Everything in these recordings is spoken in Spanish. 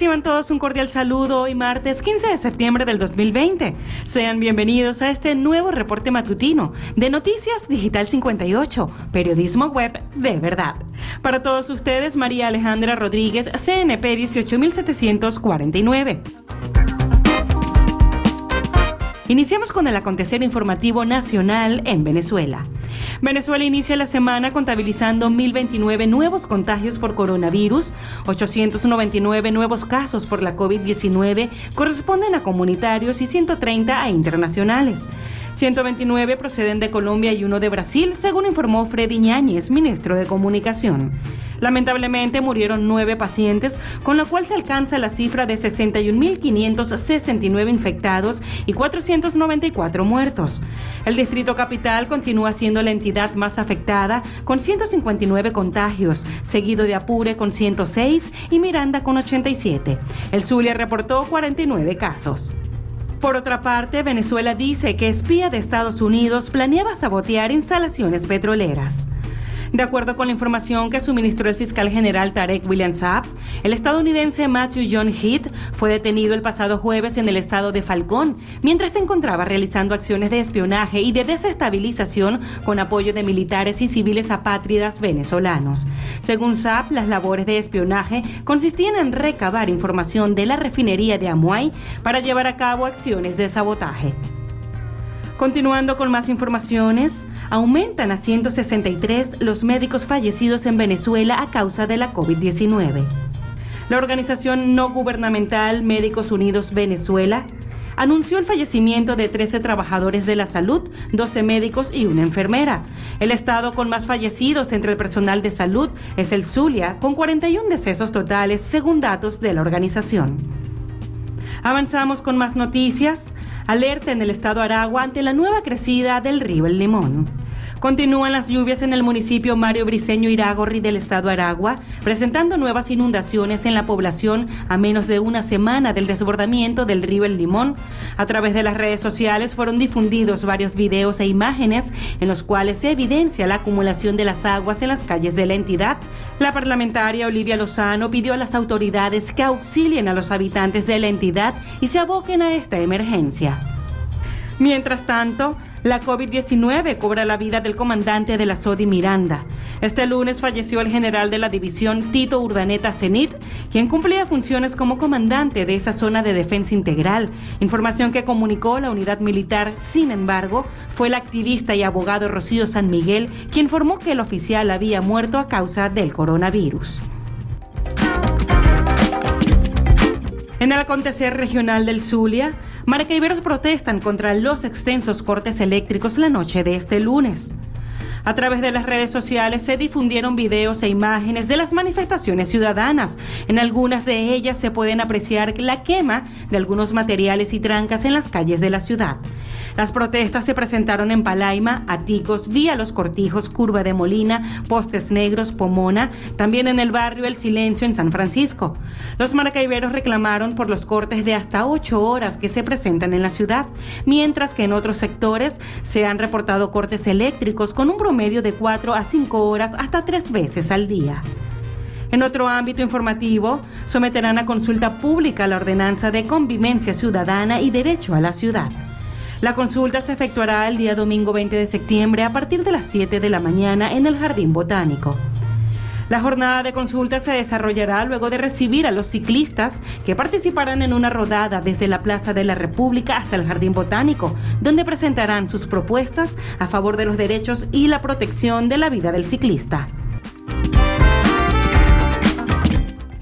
Reciban todos un cordial saludo hoy martes 15 de septiembre del 2020. Sean bienvenidos a este nuevo reporte matutino de Noticias Digital 58, periodismo web de verdad. Para todos ustedes, María Alejandra Rodríguez, CNP 18749. Iniciamos con el acontecer informativo nacional en Venezuela. Venezuela inicia la semana contabilizando 1.029 nuevos contagios por coronavirus, 899 nuevos casos por la COVID-19 corresponden a comunitarios y 130 a internacionales. 129 proceden de Colombia y uno de Brasil, según informó Freddy Ñáñez, ministro de Comunicación. Lamentablemente murieron nueve pacientes, con lo cual se alcanza la cifra de 61.569 infectados y 494 muertos. El Distrito Capital continúa siendo la entidad más afectada, con 159 contagios, seguido de Apure con 106 y Miranda con 87. El Zulia reportó 49 casos. Por otra parte, Venezuela dice que espía de Estados Unidos planeaba sabotear instalaciones petroleras. De acuerdo con la información que suministró el fiscal general Tarek William Saab, el estadounidense Matthew John Heath fue detenido el pasado jueves en el estado de Falcón, mientras se encontraba realizando acciones de espionaje y de desestabilización con apoyo de militares y civiles apátridas venezolanos. Según Saab, las labores de espionaje consistían en recabar información de la refinería de Amuay para llevar a cabo acciones de sabotaje. Continuando con más informaciones, aumentan a 163 los médicos fallecidos en Venezuela a causa de la COVID-19. La organización no gubernamental Médicos Unidos Venezuela anunció el fallecimiento de 13 trabajadores de la salud, 12 médicos y una enfermera. El estado con más fallecidos entre el personal de salud es el Zulia, con 41 decesos totales según datos de la organización. Avanzamos con más noticias. Alerta en el estado Aragua ante la nueva crecida del río El Limón. Continúan las lluvias en el municipio Mario Briceño Iragorri del estado Aragua, presentando nuevas inundaciones en la población a menos de una semana del desbordamiento del río El Limón. A través de las redes sociales fueron difundidos varios videos e imágenes en los cuales se evidencia la acumulación de las aguas en las calles de la entidad. La parlamentaria Olivia Lozano pidió a las autoridades que auxilien a los habitantes de la entidad y se aboquen a esta emergencia. Mientras tanto, la COVID-19 cobra la vida del comandante de la SODI Miranda. Este lunes falleció el general de la división Tito Urdaneta Zenit, quien cumplía funciones como comandante de esa zona de defensa integral, información que comunicó la unidad militar. Sin embargo, fue el activista y abogado Rocío San Miguel quien informó que el oficial había muerto a causa del coronavirus. En el acontecer regional del Zulia, Maracaiberos protestan contra los extensos cortes eléctricos la noche de este lunes. A través de las redes sociales se difundieron videos e imágenes de las manifestaciones ciudadanas. En algunas de ellas se pueden apreciar la quema de algunos materiales y trancas en las calles de la ciudad. Las protestas se presentaron en Palaima, Aticos, Vía Los Cortijos, Curva de Molina, Postes Negros, Pomona, también en el barrio El Silencio en San Francisco. Los maracaiberos reclamaron por los cortes de hasta ocho horas que se presentan en la ciudad, mientras que en otros sectores se han reportado cortes eléctricos con un promedio de cuatro a cinco horas hasta tres veces al día. En otro ámbito informativo, someterán a consulta pública la ordenanza de convivencia ciudadana y derecho a la ciudad. La consulta se efectuará el día domingo 20 de septiembre a partir de las 7 de la mañana en el Jardín Botánico. La jornada de consulta se desarrollará luego de recibir a los ciclistas que participarán en una rodada desde la Plaza de la República hasta el Jardín Botánico, donde presentarán sus propuestas a favor de los derechos y la protección de la vida del ciclista.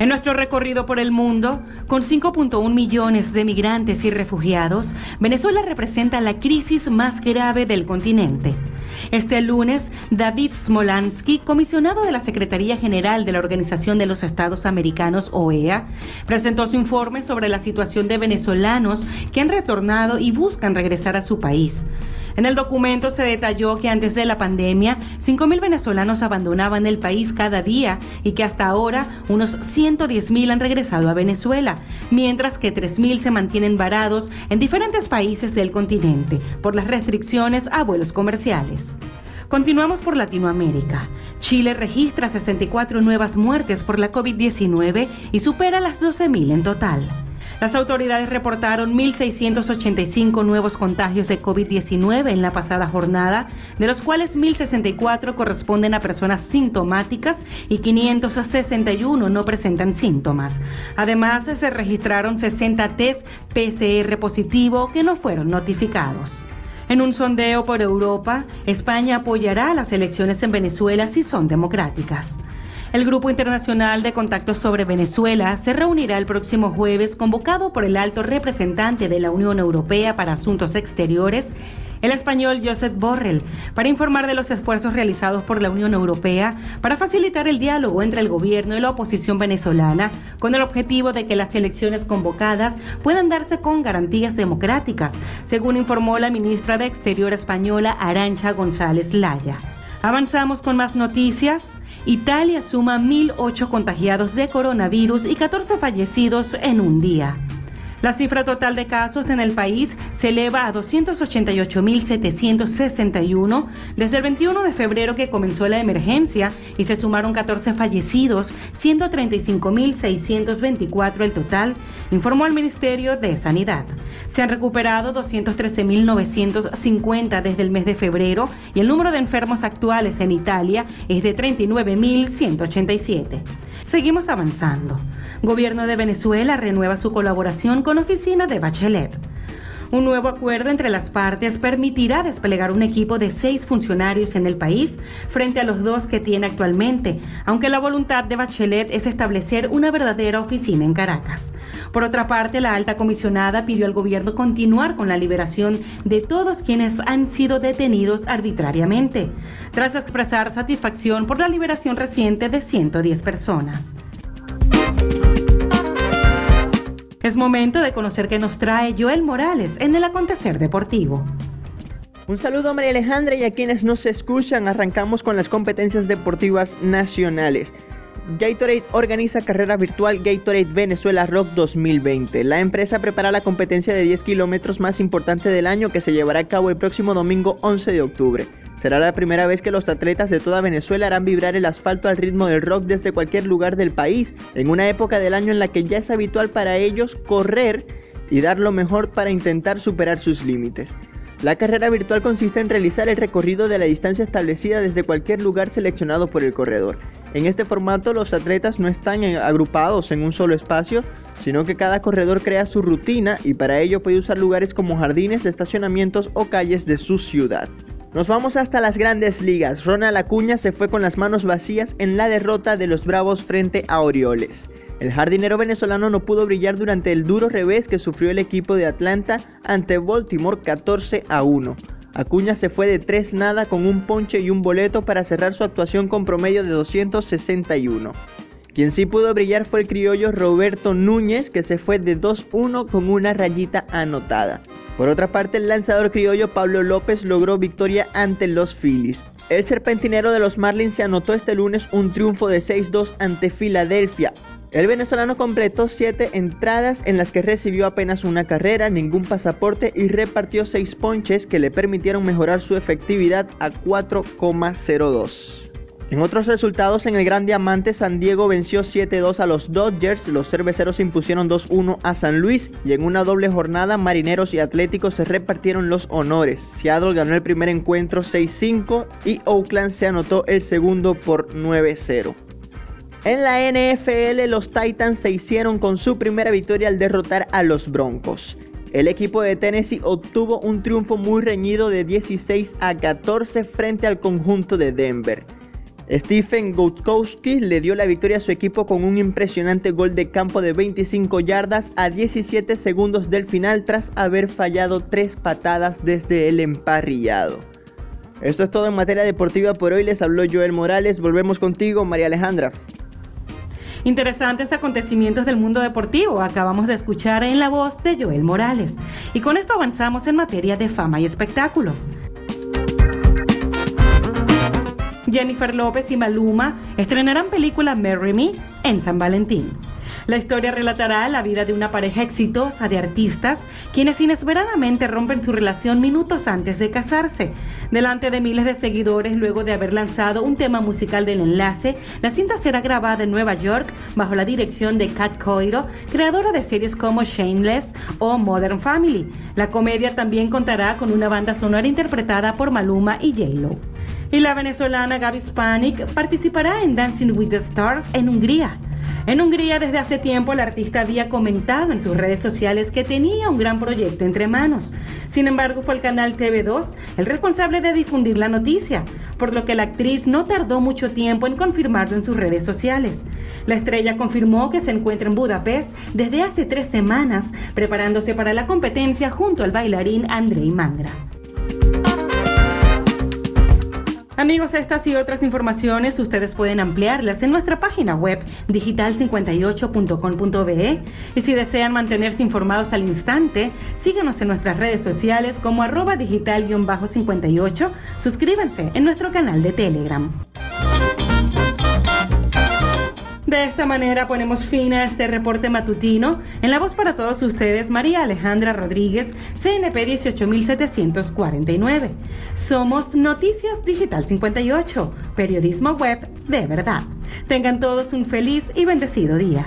En nuestro recorrido por el mundo, con 5.1 millones de migrantes y refugiados, Venezuela representa la crisis más grave del continente. Este lunes, David Smolansky, comisionado de la Secretaría General de la Organización de los Estados Americanos, OEA, presentó su informe sobre la situación de venezolanos que han retornado y buscan regresar a su país. En el documento se detalló que antes de la pandemia, 5.000 venezolanos abandonaban el país cada día y que hasta ahora unos 110.000 han regresado a Venezuela, mientras que 3.000 se mantienen varados en diferentes países del continente por las restricciones a vuelos comerciales. Continuamos por Latinoamérica. Chile registra 64 nuevas muertes por la COVID-19 y supera las 12.000 en total. Las autoridades reportaron 1.685 nuevos contagios de COVID-19 en la pasada jornada, de los cuales 1.064 corresponden a personas sintomáticas y 561 no presentan síntomas. Además, se registraron 60 test PCR positivo que no fueron notificados. En un sondeo por Europa, España apoyará las elecciones en Venezuela si son democráticas. El Grupo Internacional de Contactos sobre Venezuela se reunirá el próximo jueves convocado por el alto representante de la Unión Europea para Asuntos Exteriores, el español Josep Borrell, para informar de los esfuerzos realizados por la Unión Europea para facilitar el diálogo entre el gobierno y la oposición venezolana con el objetivo de que las elecciones convocadas puedan darse con garantías democráticas, según informó la ministra de Exterior española Arancha González Laya. Avanzamos con más noticias. Italia suma 1.008 contagiados de coronavirus y 14 fallecidos en un día. La cifra total de casos en el país se eleva a 288.761 desde el 21 de febrero que comenzó la emergencia y se sumaron 14 fallecidos, siendo 35.624 el total, informó el Ministerio de Sanidad. Se han recuperado 213.950 desde el mes de febrero y el número de enfermos actuales en Italia es de 39.187. Seguimos avanzando. Gobierno de Venezuela renueva su colaboración con Oficina de Bachelet. Un nuevo acuerdo entre las partes permitirá desplegar un equipo de seis funcionarios en el país frente a los dos que tiene actualmente, aunque la voluntad de Bachelet es establecer una verdadera oficina en Caracas. Por otra parte, la alta comisionada pidió al gobierno continuar con la liberación de todos quienes han sido detenidos arbitrariamente, tras expresar satisfacción por la liberación reciente de 110 personas. Es momento de conocer qué nos trae Joel Morales en el acontecer deportivo. Un saludo a María Alejandra y a quienes nos escuchan. Arrancamos con las competencias deportivas nacionales. Gatorade organiza carrera virtual Gatorade Venezuela Rock 2020. La empresa prepara la competencia de 10 kilómetros más importante del año que se llevará a cabo el próximo domingo 11 de octubre. Será la primera vez que los atletas de toda Venezuela harán vibrar el asfalto al ritmo del rock desde cualquier lugar del país, en una época del año en la que ya es habitual para ellos correr y dar lo mejor para intentar superar sus límites. La carrera virtual consiste en realizar el recorrido de la distancia establecida desde cualquier lugar seleccionado por el corredor. En este formato los atletas no están agrupados en un solo espacio, sino que cada corredor crea su rutina y para ello puede usar lugares como jardines, estacionamientos o calles de su ciudad. Nos vamos hasta las grandes ligas. Ronald Acuña se fue con las manos vacías en la derrota de los Bravos frente a Orioles. El jardinero venezolano no pudo brillar durante el duro revés que sufrió el equipo de Atlanta ante Baltimore 14 a 1. Acuña se fue de 3 nada con un ponche y un boleto para cerrar su actuación con promedio de 261. Quien sí pudo brillar fue el criollo Roberto Núñez que se fue de 2-1 con una rayita anotada. Por otra parte, el lanzador criollo Pablo López logró victoria ante los Phillies. El serpentinero de los Marlins se anotó este lunes un triunfo de 6-2 ante Filadelfia. El venezolano completó 7 entradas en las que recibió apenas una carrera, ningún pasaporte y repartió 6 ponches que le permitieron mejorar su efectividad a 4,02. En otros resultados, en el Gran Diamante, San Diego venció 7-2 a los Dodgers, los cerveceros impusieron 2-1 a San Luis y en una doble jornada, Marineros y Atléticos se repartieron los honores. Seattle ganó el primer encuentro 6-5 y Oakland se anotó el segundo por 9-0. En la NFL, los Titans se hicieron con su primera victoria al derrotar a los Broncos. El equipo de Tennessee obtuvo un triunfo muy reñido de 16 a 14 frente al conjunto de Denver. Stephen Gutowski le dio la victoria a su equipo con un impresionante gol de campo de 25 yardas a 17 segundos del final tras haber fallado tres patadas desde el emparrillado. Esto es todo en materia deportiva por hoy, les habló Joel Morales, volvemos contigo María Alejandra. Interesantes acontecimientos del mundo deportivo acabamos de escuchar en la voz de Joel Morales. Y con esto avanzamos en materia de fama y espectáculos. Jennifer López y Maluma estrenarán película Marry Me en San Valentín. La historia relatará la vida de una pareja exitosa de artistas quienes inesperadamente rompen su relación minutos antes de casarse. Delante de miles de seguidores, luego de haber lanzado un tema musical del enlace, la cinta será grabada en Nueva York bajo la dirección de Kat Coiro, creadora de series como Shameless o Modern Family. La comedia también contará con una banda sonora interpretada por Maluma y J-Lo. Y la venezolana Gaby Spanik participará en Dancing with the Stars en Hungría. En Hungría desde hace tiempo el artista había comentado en sus redes sociales que tenía un gran proyecto entre manos. Sin embargo, fue el canal TV2 el responsable de difundir la noticia, por lo que la actriz no tardó mucho tiempo en confirmarlo en sus redes sociales. La estrella confirmó que se encuentra en Budapest desde hace tres semanas, preparándose para la competencia junto al bailarín Andrei Mangra. Amigos, estas y otras informaciones ustedes pueden ampliarlas en nuestra página web digital58.com.be y si desean mantenerse informados al instante, síganos en nuestras redes sociales como arroba digital-58, suscríbanse en nuestro canal de Telegram. De esta manera ponemos fin a este reporte matutino. En la voz para todos ustedes, María Alejandra Rodríguez, CNP 18749. Somos Noticias Digital 58, periodismo web de verdad. Tengan todos un feliz y bendecido día.